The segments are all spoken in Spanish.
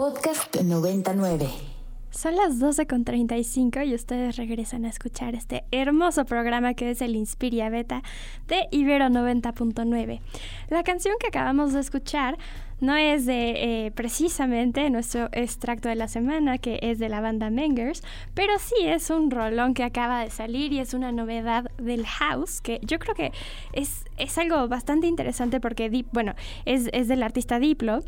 Podcast 99. Son las 12.35 y ustedes regresan a escuchar este hermoso programa que es el Inspiria Beta de Ibero 90.9. La canción que acabamos de escuchar no es de eh, precisamente nuestro extracto de la semana, que es de la banda Mengers, pero sí es un rolón que acaba de salir y es una novedad del house, que yo creo que es, es algo bastante interesante porque, bueno, es, es del artista Diplo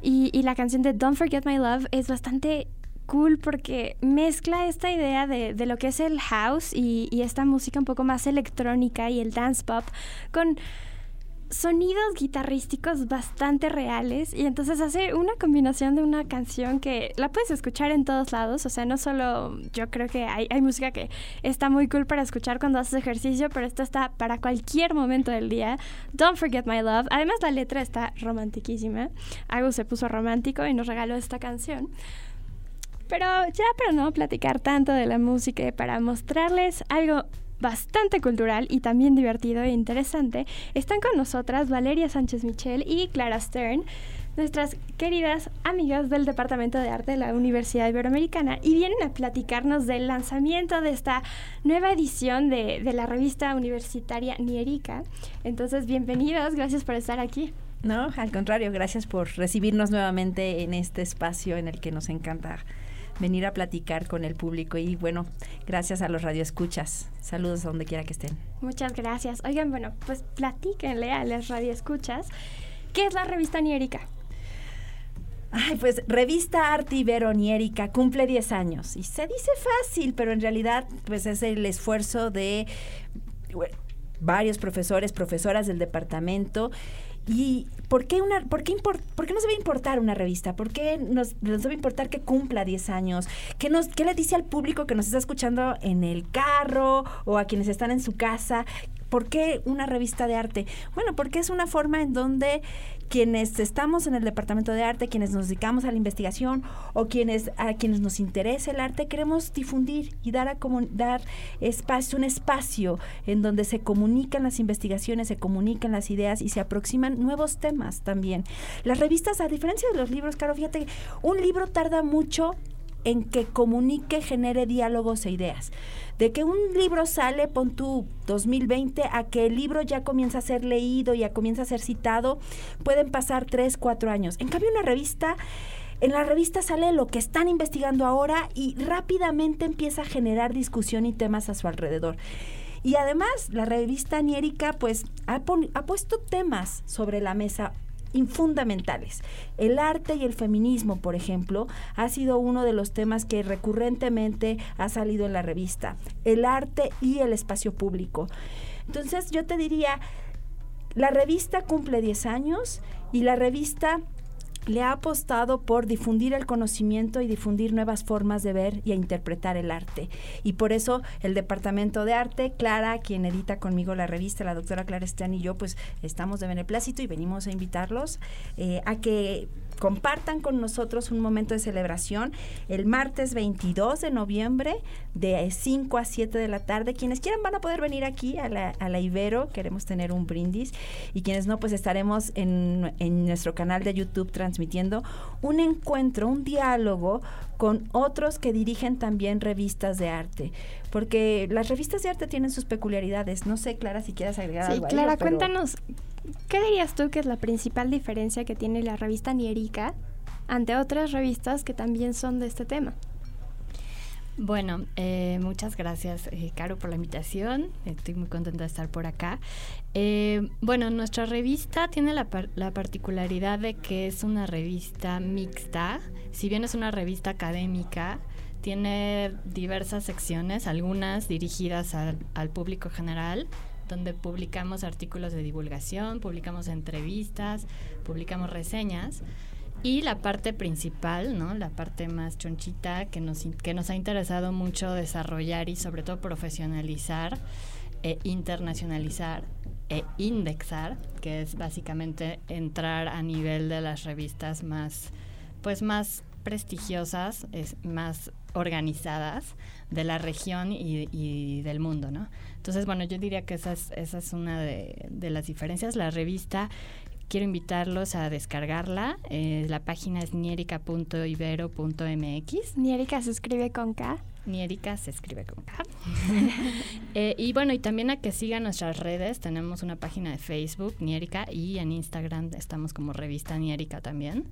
y, y la canción de Don't Forget My Love es bastante cool porque mezcla esta idea de, de, lo que es el house y, y, esta música un poco más electrónica y el dance pop con sonidos guitarrísticos bastante reales y entonces hace una combinación de una canción que la puedes escuchar en todos lados, o sea, no solo yo creo que hay, hay música que está muy cool para escuchar cuando haces ejercicio, pero esto está para cualquier momento del día. Don't Forget My Love, además la letra está romantiquísima, Agus se puso romántico y nos regaló esta canción. Pero ya para no platicar tanto de la música para mostrarles algo bastante cultural y también divertido e interesante, están con nosotras Valeria Sánchez Michel y Clara Stern, nuestras queridas amigas del Departamento de Arte de la Universidad Iberoamericana, y vienen a platicarnos del lanzamiento de esta nueva edición de, de la revista universitaria Nierica. Entonces, bienvenidos, gracias por estar aquí. No, al contrario, gracias por recibirnos nuevamente en este espacio en el que nos encanta venir a platicar con el público y bueno, gracias a los radioescuchas. Saludos a donde quiera que estén. Muchas gracias. Oigan, bueno, pues platíquenle a las radioescuchas. ¿Qué es la revista Nierica? Ay, pues Revista Arte Ibero Nierica cumple 10 años y se dice fácil, pero en realidad pues es el esfuerzo de bueno, varios profesores, profesoras del departamento ¿Y por qué, una, por, qué por qué nos debe importar una revista? ¿Por qué nos, nos, debe importar que cumpla 10 años? ¿Qué, nos, ¿Qué le dice al público que nos está escuchando en el carro o a quienes están en su casa? ¿Por qué una revista de arte? Bueno, porque es una forma en donde quienes estamos en el departamento de arte, quienes nos dedicamos a la investigación o quienes a quienes nos interesa el arte, queremos difundir y dar a dar espacio, un espacio en donde se comunican las investigaciones, se comunican las ideas y se aproximan nuevos temas también. Las revistas, a diferencia de los libros, Caro, fíjate, un libro tarda mucho en que comunique, genere diálogos e ideas. De que un libro sale, pon tú 2020, a que el libro ya comienza a ser leído, ya comienza a ser citado, pueden pasar tres, cuatro años. En cambio, una revista... En la revista sale lo que están investigando ahora y rápidamente empieza a generar discusión y temas a su alrededor. Y además, la revista Niérica pues ha, ha puesto temas sobre la mesa fundamentales. El arte y el feminismo, por ejemplo, ha sido uno de los temas que recurrentemente ha salido en la revista. El arte y el espacio público. Entonces yo te diría, la revista cumple 10 años y la revista le ha apostado por difundir el conocimiento y difundir nuevas formas de ver y a interpretar el arte. Y por eso el Departamento de Arte, Clara, quien edita conmigo la revista, la doctora Clara Esteban y yo, pues estamos de beneplácito y venimos a invitarlos eh, a que compartan con nosotros un momento de celebración el martes 22 de noviembre de 5 a 7 de la tarde. Quienes quieran van a poder venir aquí a la, a la Ibero, queremos tener un brindis y quienes no, pues estaremos en, en nuestro canal de YouTube transmitiendo un encuentro, un diálogo con otros que dirigen también revistas de arte, porque las revistas de arte tienen sus peculiaridades. No sé, Clara, si quieres agregar sí, algo. Sí, Clara, cuéntanos, ¿qué dirías tú que es la principal diferencia que tiene la revista Nierica ante otras revistas que también son de este tema? Bueno, eh, muchas gracias, eh, Caro, por la invitación. Estoy muy contenta de estar por acá. Eh, bueno, nuestra revista tiene la, par la, particularidad de que es una revista mixta. Si bien es una revista académica, tiene diversas secciones, algunas dirigidas al, al público general, donde publicamos artículos de divulgación, publicamos entrevistas, publicamos reseñas. Y la parte principal, ¿no? La parte más chonchita que nos, que nos ha interesado mucho desarrollar y sobre todo profesionalizar e internacionalizar e indexar, que es básicamente entrar a nivel de las revistas más, pues más prestigiosas, es, más organizadas de la región y, y, del mundo, ¿no? Entonces, bueno, yo diría que esa es, esa es una de, de las diferencias. La revista quiero invitarlos a descargarla. Eh, la página es nierica.ibero.mx. Nierica se escribe con K. Nierica se escribe con K. Eh, y bueno, y también a que sigan nuestras redes. Tenemos una página de Facebook, Nierica, y en Instagram estamos como revista Nierica también.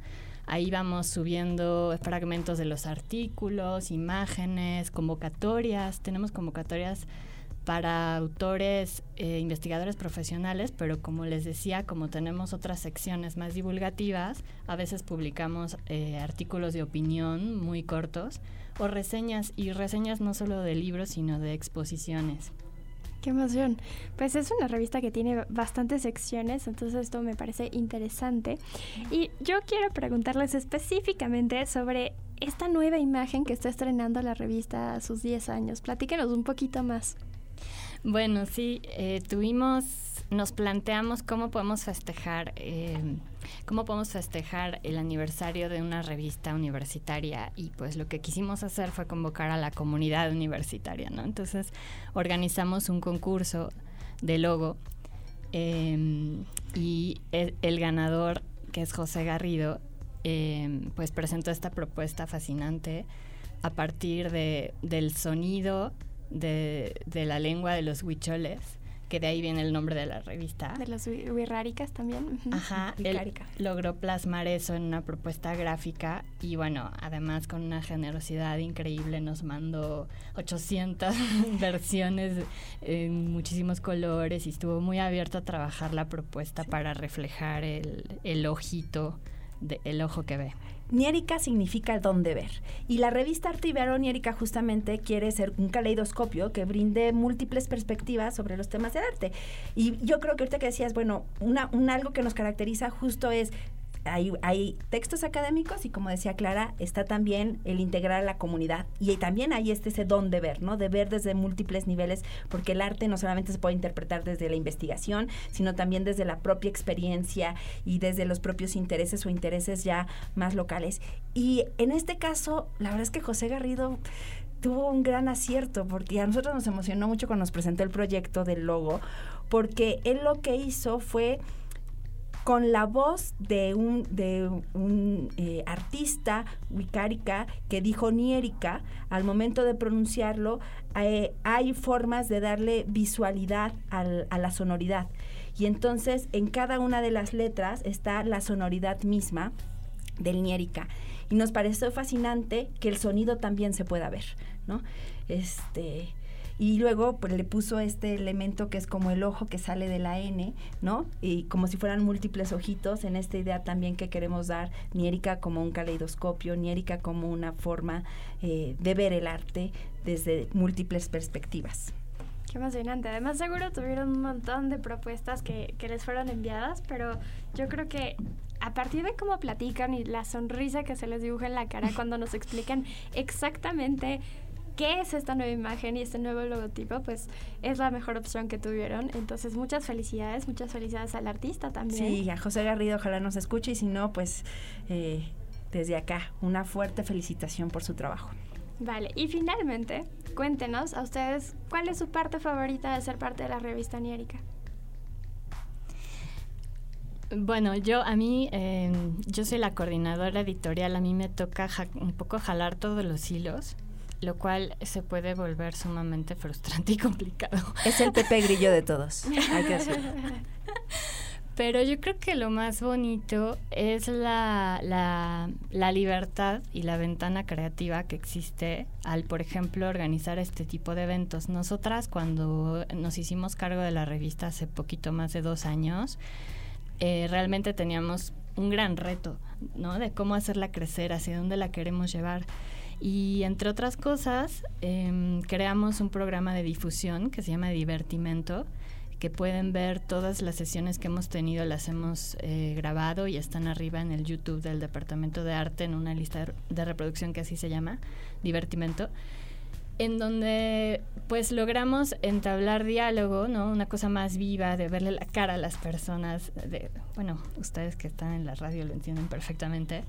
Ahí vamos subiendo fragmentos de los artículos, imágenes, convocatorias. Tenemos convocatorias para autores, eh, investigadores profesionales, pero como les decía, como tenemos otras secciones más divulgativas, a veces publicamos eh, artículos de opinión muy cortos o reseñas, y reseñas no solo de libros, sino de exposiciones. Qué emoción. Pues es una revista que tiene bastantes secciones, entonces esto me parece interesante. Y yo quiero preguntarles específicamente sobre esta nueva imagen que está estrenando la revista a sus 10 años. Platíquenos un poquito más. Bueno, sí, eh, tuvimos, nos planteamos cómo podemos festejar, eh, cómo podemos festejar el aniversario de una revista universitaria y pues lo que quisimos hacer fue convocar a la comunidad universitaria, ¿no? Entonces organizamos un concurso de logo em, y el, ganador, que es José Garrido, em, pues presentó esta propuesta fascinante a partir de, del sonido de, de la lengua de los huicholes, que de ahí viene el nombre de la revista. De las huirráricas también. Ajá, él logró plasmar eso en una propuesta gráfica y bueno, además con una generosidad increíble nos mandó 800 versiones en muchísimos colores y estuvo muy abierto a trabajar la propuesta para reflejar el, el ojito, de, el ojo que ve. Niérica significa el ver. Y la revista Arte Ibero Niérica justamente quiere ser un caleidoscopio que brinde múltiples perspectivas sobre los temas del arte. Y yo creo que ahorita que decías, bueno, una, un algo que nos caracteriza justo es hay, textos académicos y como decía Clara, está también el integrar a la comunidad y también hay este ese don de ver, ¿no? De ver desde múltiples niveles, porque el arte no solamente se puede interpretar desde la investigación, sino también desde la propia experiencia y desde los propios intereses o intereses ya más locales. Y en este caso, la verdad es que José Garrido tuvo un gran acierto, porque a nosotros nos emocionó mucho cuando nos presentó el proyecto del logo, porque él lo que hizo fue con la voz de un, de un eh, artista wicárica que dijo Niérica, al momento de pronunciarlo, eh, hay formas de darle visualidad a la sonoridad. Y entonces en cada una de las letras está la sonoridad misma del Niérica. Y nos pareció fascinante que el sonido también se pueda ver, ¿no? Este, y luego pues le puso este elemento que es como el ojo que sale de la N, ¿no? Y como si fueran múltiples ojitos en esta idea también que queremos dar, Niérica como un caleidoscopio, Niérica como una forma eh, de ver el arte desde múltiples perspectivas. Qué emocionante. Además, seguro tuvieron un montón de propuestas que, que les fueron enviadas, pero yo creo que a partir de cómo platican y la sonrisa que se les dibuja en la cara cuando nos explican exactamente qué es esta nueva imagen y este nuevo logotipo, pues es la mejor opción que tuvieron. Entonces, muchas felicidades, muchas felicidades al artista también. Sí, a José Garrido, ojalá nos escuche y si no, pues eh, desde acá, una fuerte felicitación por su trabajo. Vale, y finalmente, cuéntenos a ustedes cuál es su parte favorita de ser parte de la revista Niérica. Bueno, yo a mí, em, yo soy la coordinadora editorial, a mí me toca un poco jalar todos los hilos lo cual se puede volver sumamente frustrante y complicado. Es el Pepe Grillo de todos, hay que decirlo. Pero yo creo que lo más bonito es la, la, la, libertad y la ventana creativa que existe al, por ejemplo, organizar este tipo de eventos. Nosotras cuando nos hicimos cargo de la revista hace poquito más de dos años, eh, realmente teníamos un gran reto, ¿no? De cómo hacerla crecer, hacia dónde la queremos llevar. Y entre otras cosas, em, creamos un programa de difusión que se llama Divertimento, que pueden ver todas las sesiones que hemos tenido, las hemos eh, grabado y están arriba en el YouTube del Departamento de Arte en una lista de reproducción que así se llama, Divertimento en donde pues logramos entablar diálogo, ¿no? Una cosa más viva, de verle la cara a las personas, de, bueno, ustedes que están en la radio lo entienden perfectamente,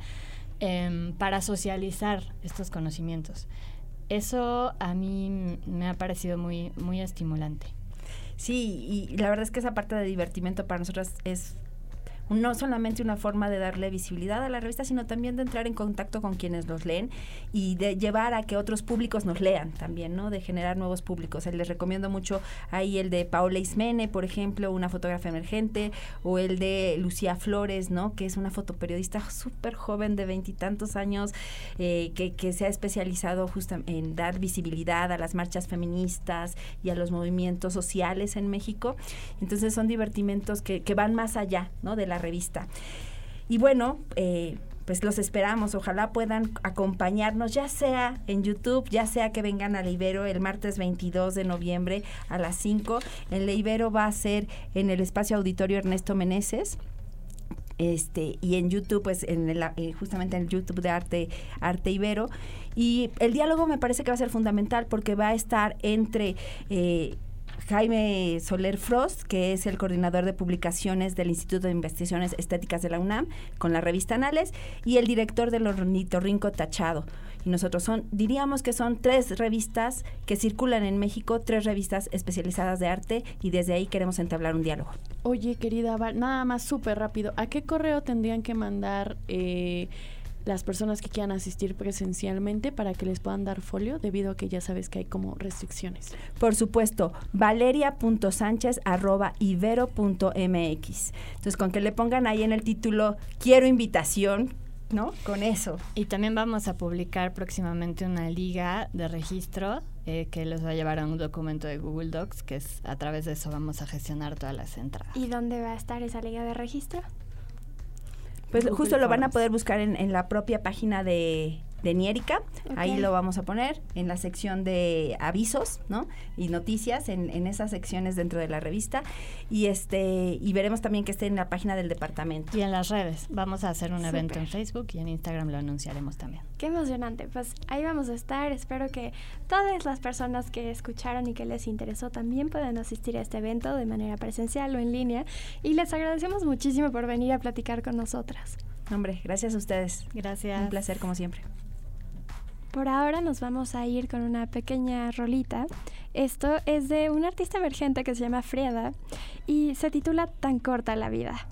Em, para socializar estos conocimientos. Eso a mí me ha parecido muy, muy estimulante. Sí, y la verdad es que esa parte de divertimento para nosotros es no solamente una forma de darle visibilidad a la revista, sino también de entrar en contacto con quienes los leen y de llevar a que otros públicos nos lean también, ¿no? De generar nuevos públicos. Les recomiendo mucho ahí el de Paola Ismene, por ejemplo, una fotógrafa emergente, o el de Lucía Flores, ¿no? Que es una fotoperiodista súper joven de veintitantos años, eh, que, que se ha especializado justo en dar visibilidad a las marchas feministas y a los movimientos sociales en México. Entonces son divertimentos que, que van más allá, ¿no? De la revista. Y bueno, eh, pues los esperamos. Ojalá puedan acompañarnos, ya sea en YouTube, ya sea que vengan a Ibero el martes 22 de noviembre a las 5. El Ibero va a ser en el espacio auditorio Ernesto Meneses. Este, y en YouTube, pues en el, eh, justamente en el YouTube de Arte, Arte Ibero. Y el diálogo me parece que va a ser fundamental porque va a estar entre eh, Jaime Soler Frost, que es el coordinador de publicaciones del Instituto de Investigaciones Estéticas de la UNAM, con la revista Anales, y el director del Ornitorrinco Tachado. Y nosotros son, diríamos que son tres revistas que circulan en México, tres revistas especializadas de arte, y desde ahí queremos entablar un diálogo. Oye, querida nada más súper rápido, ¿a qué correo tendrían que mandar... Eh, las personas que quieran asistir presencialmente para que les puedan dar folio debido a que ya sabes que hay como restricciones. Por supuesto, valeria.sánchez.ibero.mx. Entonces, con que le pongan ahí en el título quiero invitación, ¿no? Con eso. Y también vamos a publicar próximamente una liga de registro eh, que los va a llevar a un documento de Google Docs, que es a través de eso vamos a gestionar todas las entradas. ¿Y dónde va a estar esa liga de registro? Pues justo lo van a poder buscar en, en la propia página de, de Niérica. Ahí lo vamos a poner en la sección de avisos, ¿no? Y noticias en, en, esas secciones dentro de la revista. Y este y veremos también que esté en la página del departamento. Y en las redes. Vamos a hacer un Super. evento en Facebook y en Instagram lo anunciaremos también. Qué emocionante. Pues ahí vamos a estar. Espero que todas las personas que escucharon y que les interesó también puedan asistir a este evento de manera presencial o en línea. Y les agradecemos muchísimo por venir a platicar con nosotras. Hombre, gracias a ustedes. Gracias. Un placer como siempre. Por ahora nos vamos a ir con una pequeña rolita. Esto es de un artista emergente que se llama Frieda y se titula Tan corta la vida.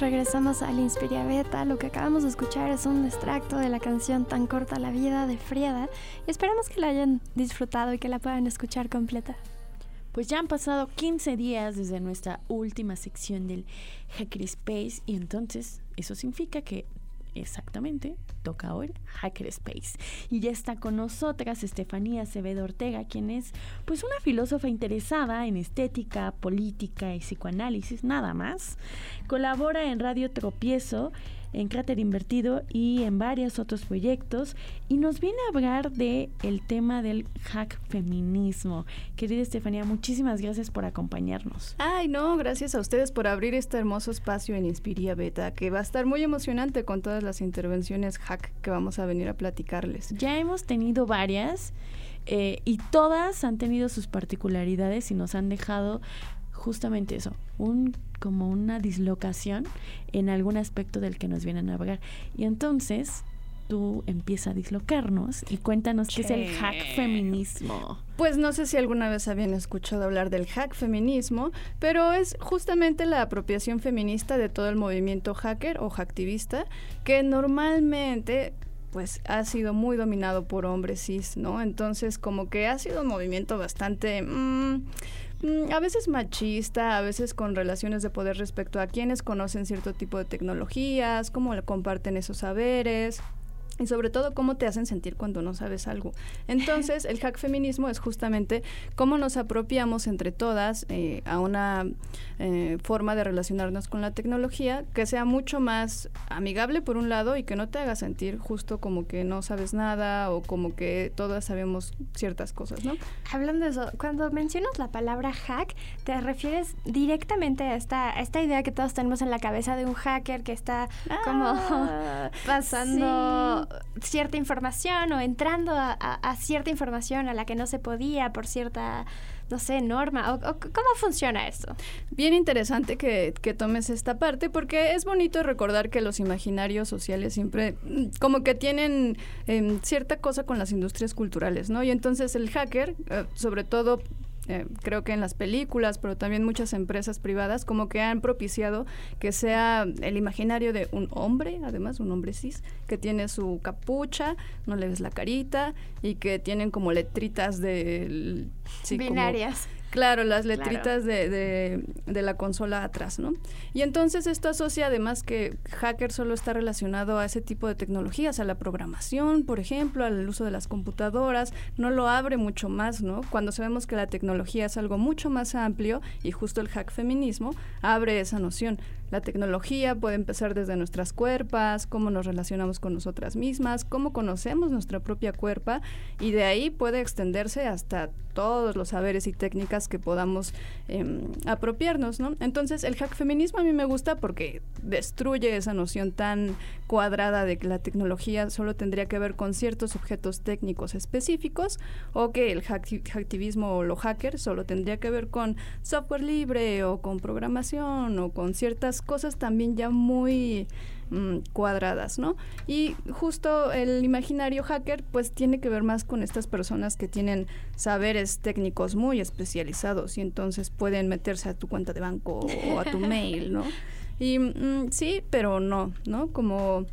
Regresamos al Inspiria Beta. Lo que acabamos de escuchar es un extracto de la canción Tan corta la vida de Frieda esperamos que la hayan disfrutado y que la puedan escuchar completa. Pues ya han pasado 15 días desde nuestra última sección del Hackerspace y entonces eso significa que exactamente toca hoy Hackerspace. Y ya está con nosotras Estefanía Acevedo Ortega, quien es pues una filósofa interesada en estética, política y psicoanálisis, nada más. Colabora en Radio Tropiezo en Cráter Invertido y en varios otros proyectos y nos viene a hablar de el tema del hack feminismo. Querida Estefanía, muchísimas gracias por acompañarnos. Ay, no, gracias a ustedes por abrir este hermoso espacio en Inspiria Beta, que va a estar muy emocionante con todas las intervenciones hack que vamos a venir a platicarles. Ya hemos tenido varias eh, y todas han tenido sus particularidades y nos han dejado justamente eso, un como una dislocación en algún aspecto del que nos vienen a hablar. Y entonces tú empiezas a dislocarnos y cuéntanos qué es el hack feminismo. Pues no sé si alguna vez habían escuchado hablar del hack feminismo, pero es justamente la apropiación feminista de todo el movimiento hacker o hacktivista que normalmente pues ha sido muy dominado por hombres cis, ¿no? Entonces como que ha sido un movimiento bastante... Mmm, a veces machista, a veces con relaciones de poder respecto a quienes conocen cierto tipo de tecnologías, cómo comparten esos saberes y sobre todo cómo te hacen sentir cuando no sabes algo. Entonces, el hack feminismo es justamente cómo nos apropiamos entre todas eh, a una eh, forma de relacionarnos con la tecnología que sea mucho más amigable por un lado y que no te haga sentir justo como que no sabes nada o como que todas sabemos ciertas cosas, ¿no? Hablando de eso, cuando mencionas la palabra hack, te refieres directamente a esta, a esta idea que todos tenemos en la cabeza de un hacker que está como Ah, pasando cierta información o entrando a, cierta información a la que no se podía por cierta no sé, norma? O, ¿Cómo funciona esto? Bien interesante que, que, tomes esta parte porque es bonito recordar que los imaginarios sociales siempre mm, como que tienen em, cierta cosa con las industrias culturales, ¿no? Y entonces el hacker, eh, sobre todo eh, creo que en las películas, pero también muchas empresas privadas, como que han propiciado que sea el imaginario de un hombre, además un hombre cis, que tiene su capucha, no le ves la carita y que tienen como letritas de... Binarias. Claro, las letritas de, de, la consola atrás, ¿no? Y entonces esto asocia además que hacker solo está relacionado a ese tipo de tecnologías, a la programación, por ejemplo, al uso de las computadoras, no lo abre mucho más, ¿no? Cuando sabemos que la tecnología es algo mucho más amplio y justo el hack feminismo abre esa noción. La tecnología puede empezar desde nuestras cuerpas, cómo nos relacionamos con nosotras mismas, cómo conocemos nuestra propia cuerpa y de ahí puede extenderse hasta todos los saberes y técnicas que podamos em, apropiarnos, ¿no? Entonces el hack feminismo a mí me gusta porque destruye esa noción tan cuadrada de que la tecnología solo tendría que ver con ciertos objetos técnicos específicos o que el hacktivismo o lo hacker solo tendría que ver con software libre o con programación o con ciertas cosas también ya muy mm, cuadradas, ¿no? Y justo el imaginario hacker pues tiene que ver más con estas personas que tienen saberes técnicos muy especializados y entonces pueden meterse a tu cuenta de banco o a tu mail, ¿no? Y mm, sí, pero no, ¿no? Como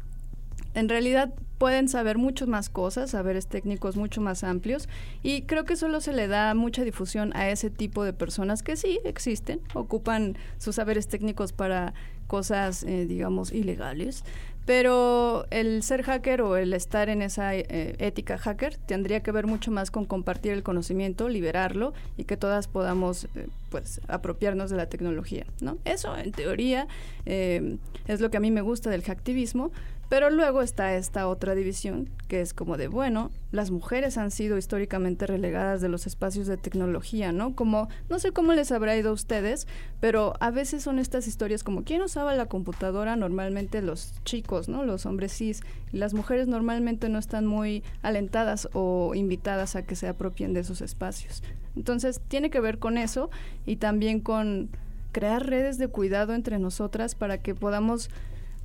en realidad pueden saber muchas más cosas, saberes técnicos mucho más amplios y creo que solo se le da mucha difusión a ese tipo de personas que sí existen, ocupan sus saberes técnicos para cosas, eh, digamos, ilegales, pero el ser hacker o el estar en esa eh, ética hacker tendría que ver mucho más con compartir el conocimiento, liberarlo y que todas podamos eh, pues apropiarnos de la tecnología, ¿no? Eso en teoría es lo que a mí me gusta del hacktivismo, pero luego está esta otra división, que es como de, bueno, las mujeres han sido históricamente relegadas de los espacios de tecnología, ¿no? Como, no sé cómo les habrá ido a ustedes, pero a veces son estas historias como, ¿quién usaba la computadora? Normalmente los chicos, ¿no? Los hombres cis. Las mujeres normalmente no están muy alentadas o invitadas a que se apropien de esos espacios. Entonces, tiene que ver con eso y también con crear redes de cuidado entre nosotras para que podamos,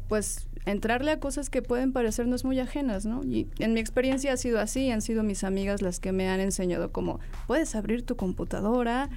pues, entrarle a cosas que pueden parecernos muy ajenas, ¿no? Y en mi experiencia ha sido así, han sido mis amigas las que me han enseñado como puedes abrir tu computadora,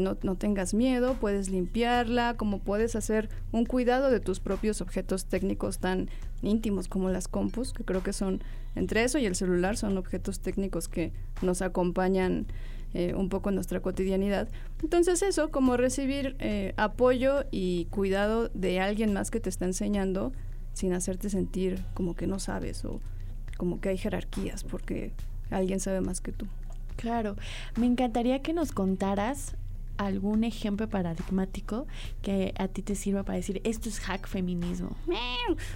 no, no, tengas miedo, puedes limpiarla, como puedes hacer un cuidado de tus propios objetos técnicos tan íntimos como las compus, que creo que son, entre eso y el celular, son objetos técnicos que nos acompañan eh, un poco en nuestra cotidianidad. Entonces eso, como recibir eh, apoyo y cuidado de alguien más que te está enseñando sin hacerte sentir como que no sabes o como que hay jerarquías porque alguien sabe más que tú. Claro, me encantaría que nos contaras algún ejemplo paradigmático que a ti te sirva para decir esto es hack feminismo?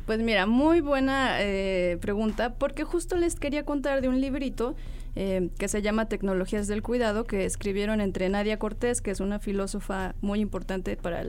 Pues mira, muy buena eh, pregunta porque justo les quería contar de un librito eh, que se llama Tecnologías del Cuidado, que escribieron entre Nadia Cortés, que es una filósofa muy importante para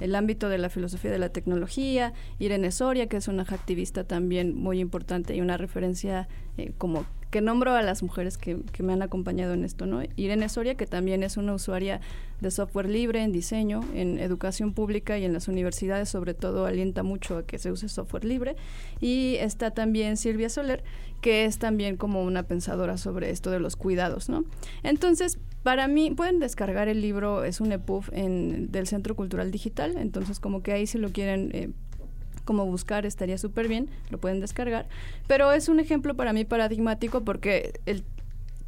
el, ámbito de la filosofía de la tecnología, Irene Soria, que es una activista también muy importante y una referencia eh, como que nombro a las mujeres que, que, me han acompañado en esto, ¿no? Irene Soria, que también es una usuaria de software libre en diseño, en educación pública y en las universidades, sobre todo, alienta mucho a que se use software libre. Y está también Silvia Soler, que es también como una pensadora sobre esto de los cuidados, ¿no? Entonces, para mí, pueden descargar el libro, es un EPUB en, del Centro Cultural Digital, entonces como que ahí si lo quieren eh, como buscar estaría súper bien, lo pueden descargar, pero es un ejemplo para mí paradigmático porque el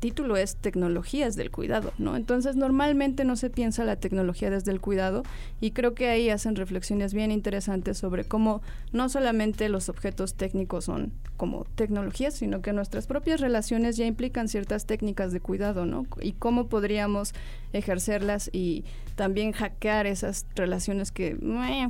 título es Tecnologías del Cuidado, ¿no? Entonces normalmente no se piensa la tecnología desde el cuidado y creo que ahí hacen reflexiones bien interesantes sobre cómo no solamente los objetos técnicos son como tecnologías, sino que nuestras propias relaciones ya implican ciertas técnicas de cuidado, ¿no? Y cómo podríamos ejercerlas y también hackear esas relaciones que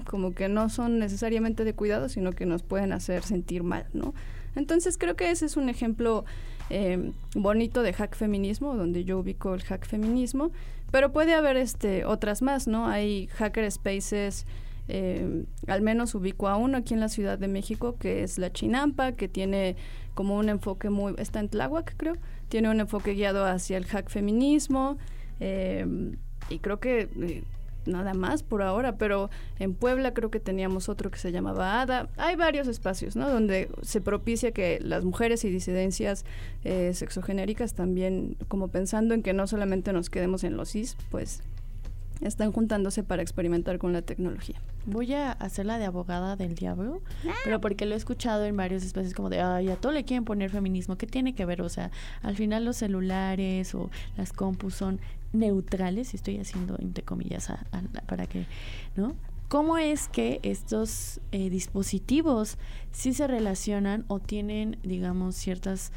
como que no son necesariamente de cuidado, sino que nos pueden hacer sentir mal, ¿no? Entonces creo que ese es un ejemplo eh, bonito de hack feminismo, donde yo ubico el hack feminismo, pero puede haber este otras más, ¿no? Hay hacker spaces eh, al menos ubico a uno aquí en la Ciudad de México, que es la Chinampa, que tiene como un enfoque muy, está en Tláhuac creo, tiene un enfoque guiado hacia el hack feminismo, eh, y creo que eh, nada más por ahora, pero en Puebla creo que teníamos otro que se llamaba ADA. Hay varios espacios, ¿no? Donde se propicia que las mujeres y disidencias eh, sexogenéricas también, como pensando en que no solamente nos quedemos en los cis, pues están juntándose para experimentar con la tecnología. Voy a hacer la de abogada del diablo, pero porque lo he escuchado en varios espacios como de, ay, a todo le quieren poner feminismo, ¿qué tiene que ver? O sea, al final los celulares o las compus son neutrales, y estoy haciendo entre comillas a- a- para que, ¿no? ¿Cómo es que estos eh, dispositivos sí se relacionan o tienen, digamos, ciertas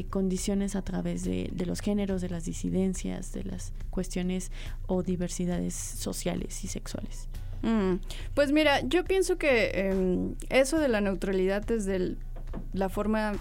eh, condiciones a través de, de los géneros, de las disidencias, de las cuestiones o diversidades sociales y sexuales? Mm, Pues mira, yo pienso que em, eso de la neutralidad desde el- la forma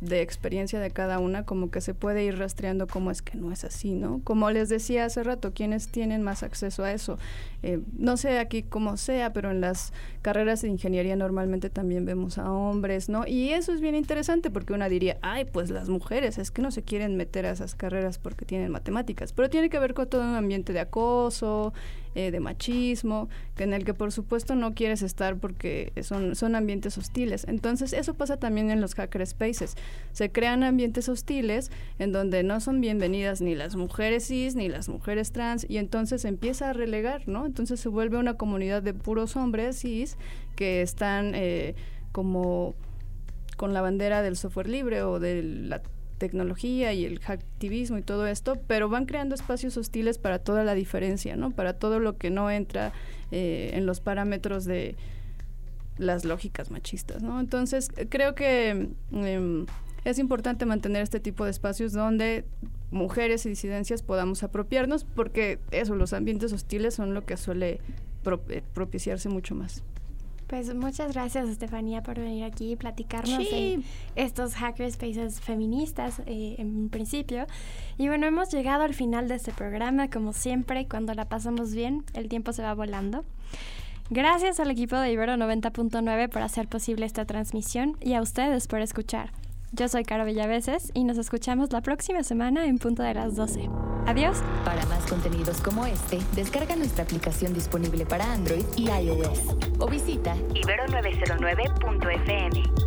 de experiencia de cada una, como que se puede ir rastreando cómo es que no es así, ¿no? Como les decía hace rato, ¿quiénes tienen más acceso a eso? Eh, no sé aquí cómo sea, pero en las carreras de ingeniería normalmente también vemos a hombres, ¿no? Y eso es bien interesante porque una diría, ay, pues las mujeres es que no se quieren meter a esas carreras porque tienen matemáticas, pero tiene que ver con todo un ambiente de acoso, eh, de machismo, en el que por supuesto no quieres estar porque son, son ambientes hostiles. Entonces eso pasa también en los hacker spaces. Se crean ambientes hostiles en donde no son bienvenidas ni las mujeres cis ni las mujeres trans y entonces se empieza a relegar, ¿no? Entonces se vuelve una comunidad de puros hombres cis que están eh, como con la bandera del software libre o de la tecnología y el hacktivismo y todo esto, pero van creando espacios hostiles para toda la diferencia, ¿no? Para todo lo que no entra eh, en los parámetros de las lógicas machistas, ¿no? Entonces, creo que em, es importante mantener este tipo de espacios donde mujeres y disidencias podamos apropiarnos, porque eso, los ambientes hostiles son lo que suele eh, propiciarse mucho más. Pues muchas gracias, Estefanía, por venir aquí y platicarnos Sí. de estos hackerspaces feministas eh, en principio. Y bueno, hemos llegado al final de este programa. Como siempre, cuando la pasamos bien, el tiempo se va volando. Gracias al equipo de Ibero 90.9 por hacer posible esta transmisión y a ustedes por escuchar. Yo soy Caro Villaveses y nos escuchamos la próxima semana en punto de las 12. Adiós. Para más contenidos como este, descarga nuestra aplicación disponible para Android y iOS o visita Ibero909.fm.